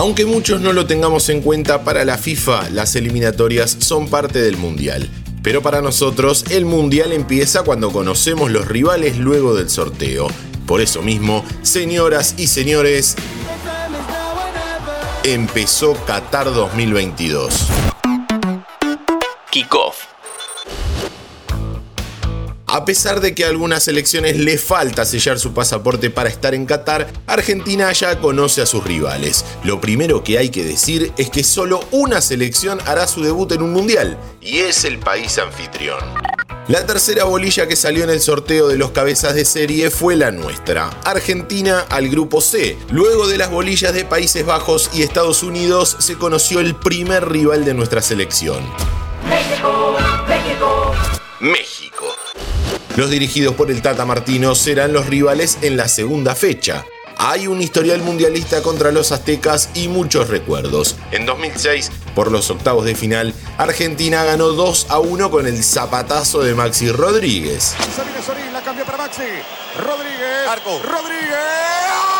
Aunque muchos no lo tengamos en cuenta, para la FIFA las eliminatorias son parte del Mundial. Pero para nosotros el Mundial empieza cuando conocemos los rivales luego del sorteo. Por eso mismo, señoras y señores, empezó Qatar 2022. Kickoff. A pesar de que a algunas selecciones le falta sellar su pasaporte para estar en Qatar, Argentina ya conoce a sus rivales. Lo primero que hay que decir es que solo una selección hará su debut en un mundial, y es el país anfitrión. La tercera bolilla que salió en el sorteo de los cabezas de serie fue la nuestra, Argentina al grupo C. Luego de las bolillas de Países Bajos y Estados Unidos se conoció el primer rival de nuestra selección. México, México. México. Los dirigidos por el Tata Martino serán los rivales en la segunda fecha. Hay un historial mundialista contra los aztecas y muchos recuerdos. En 2006, por los octavos de final, Argentina ganó 2 a 1 con el zapatazo de Maxi Rodríguez. la para Maxi. Rodríguez. Rodríguez.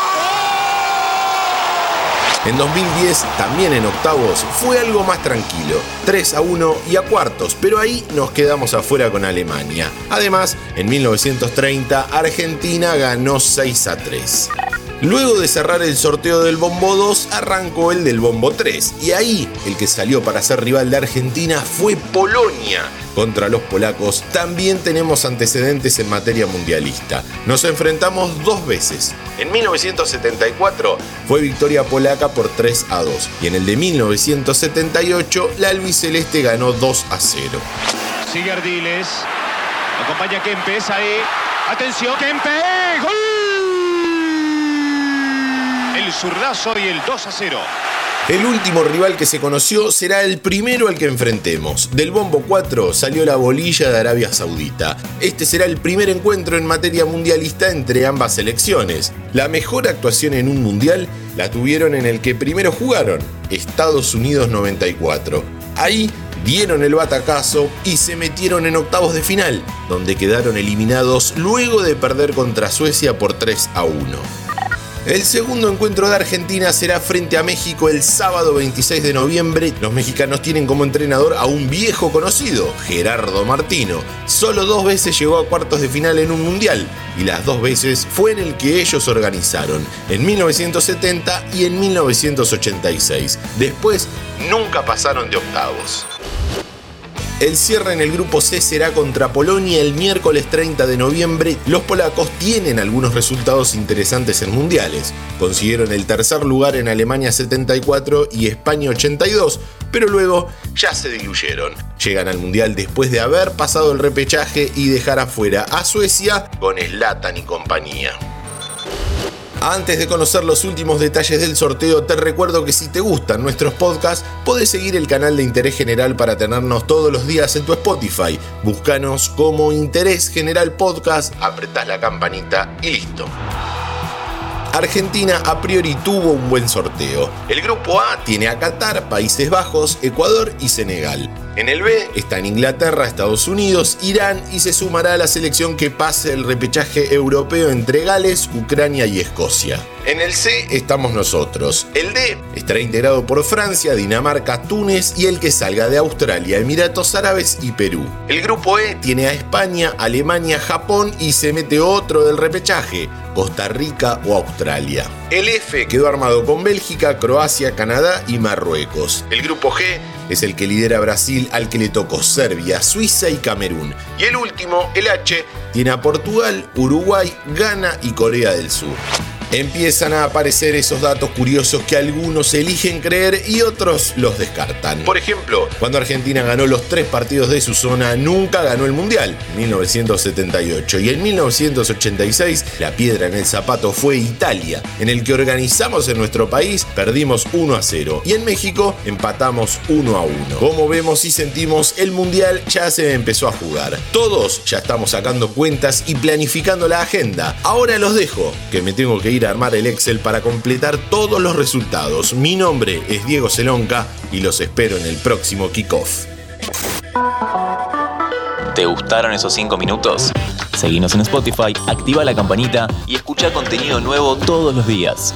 En 2010, también en octavos, fue algo más tranquilo, 3 a 1 y a cuartos, pero ahí nos quedamos afuera con Alemania. Además, en 1930, Argentina ganó 6 a 3. Luego de cerrar el sorteo del Bombo 2, arrancó el del Bombo 3, y ahí el que salió para ser rival de Argentina fue Polonia. Contra los polacos también tenemos antecedentes en materia mundialista. Nos enfrentamos dos veces. En 1974 fue victoria polaca por 3 a 2 y en el de 1978 la albiceleste ganó 2 a 0. Sigue Ardiles, acompaña Kempes ahí. Atención, Kempes, ¡Gol! Zurdazo y el 2 a 0. El último rival que se conoció será el primero al que enfrentemos. Del Bombo 4 salió la bolilla de Arabia Saudita. Este será el primer encuentro en materia mundialista entre ambas selecciones. La mejor actuación en un mundial la tuvieron en el que primero jugaron, Estados Unidos 94. Ahí dieron el batacazo y se metieron en octavos de final, donde quedaron eliminados luego de perder contra Suecia por 3 a 1. El segundo encuentro de Argentina será frente a México el sábado 26 de noviembre. Los mexicanos tienen como entrenador a un viejo conocido, Gerardo Martino. Solo dos veces llegó a cuartos de final en un mundial y las dos veces fue en el que ellos organizaron, en 1970 y en 1986. Después nunca pasaron de octavos. El cierre en el grupo C será contra Polonia el miércoles 30 de noviembre. Los polacos tienen algunos resultados interesantes en mundiales. Consiguieron el tercer lugar en Alemania 74 y España 82, pero luego ya se diluyeron. Llegan al mundial después de haber pasado el repechaje y dejar afuera a Suecia con Slatan y compañía. Antes de conocer los últimos detalles del sorteo, te recuerdo que si te gustan nuestros podcasts, podés seguir el canal de Interés General para tenernos todos los días en tu Spotify. Búscanos como Interés General Podcast, apretás la campanita y listo. Argentina a priori tuvo un buen sorteo. El grupo A tiene a Qatar, Países Bajos, Ecuador y Senegal. En el B están Inglaterra, Estados Unidos, Irán y se sumará a la selección que pase el repechaje europeo entre Gales, Ucrania y Escocia. En el C estamos nosotros. El D estará integrado por Francia, Dinamarca, Túnez y el que salga de Australia, Emiratos Árabes y Perú. El grupo E tiene a España, Alemania, Japón y se mete otro del repechaje, Costa Rica o Australia. El F quedó armado con Bélgica, Croacia, Canadá y Marruecos. El grupo G es el que lidera Brasil al que le tocó Serbia, Suiza y Camerún. Y el último, el H, tiene a Portugal, Uruguay, Ghana y Corea del Sur empiezan a aparecer esos datos curiosos que algunos eligen creer y otros los descartan. Por ejemplo, cuando Argentina ganó los tres partidos de su zona, nunca ganó el Mundial, 1978, y en 1986 la piedra en el zapato fue Italia, en el que organizamos en nuestro país, perdimos 1 a 0, y en México empatamos 1 a 1. Como vemos y sentimos, el Mundial ya se empezó a jugar. Todos ya estamos sacando cuentas y planificando la agenda. Ahora los dejo, que me tengo que ir armar el Excel para completar todos los resultados. Mi nombre es Diego Celonca y los espero en el próximo kickoff. ¿Te gustaron esos 5 minutos? Seguinos en Spotify, activa la campanita y escucha contenido nuevo todos los días.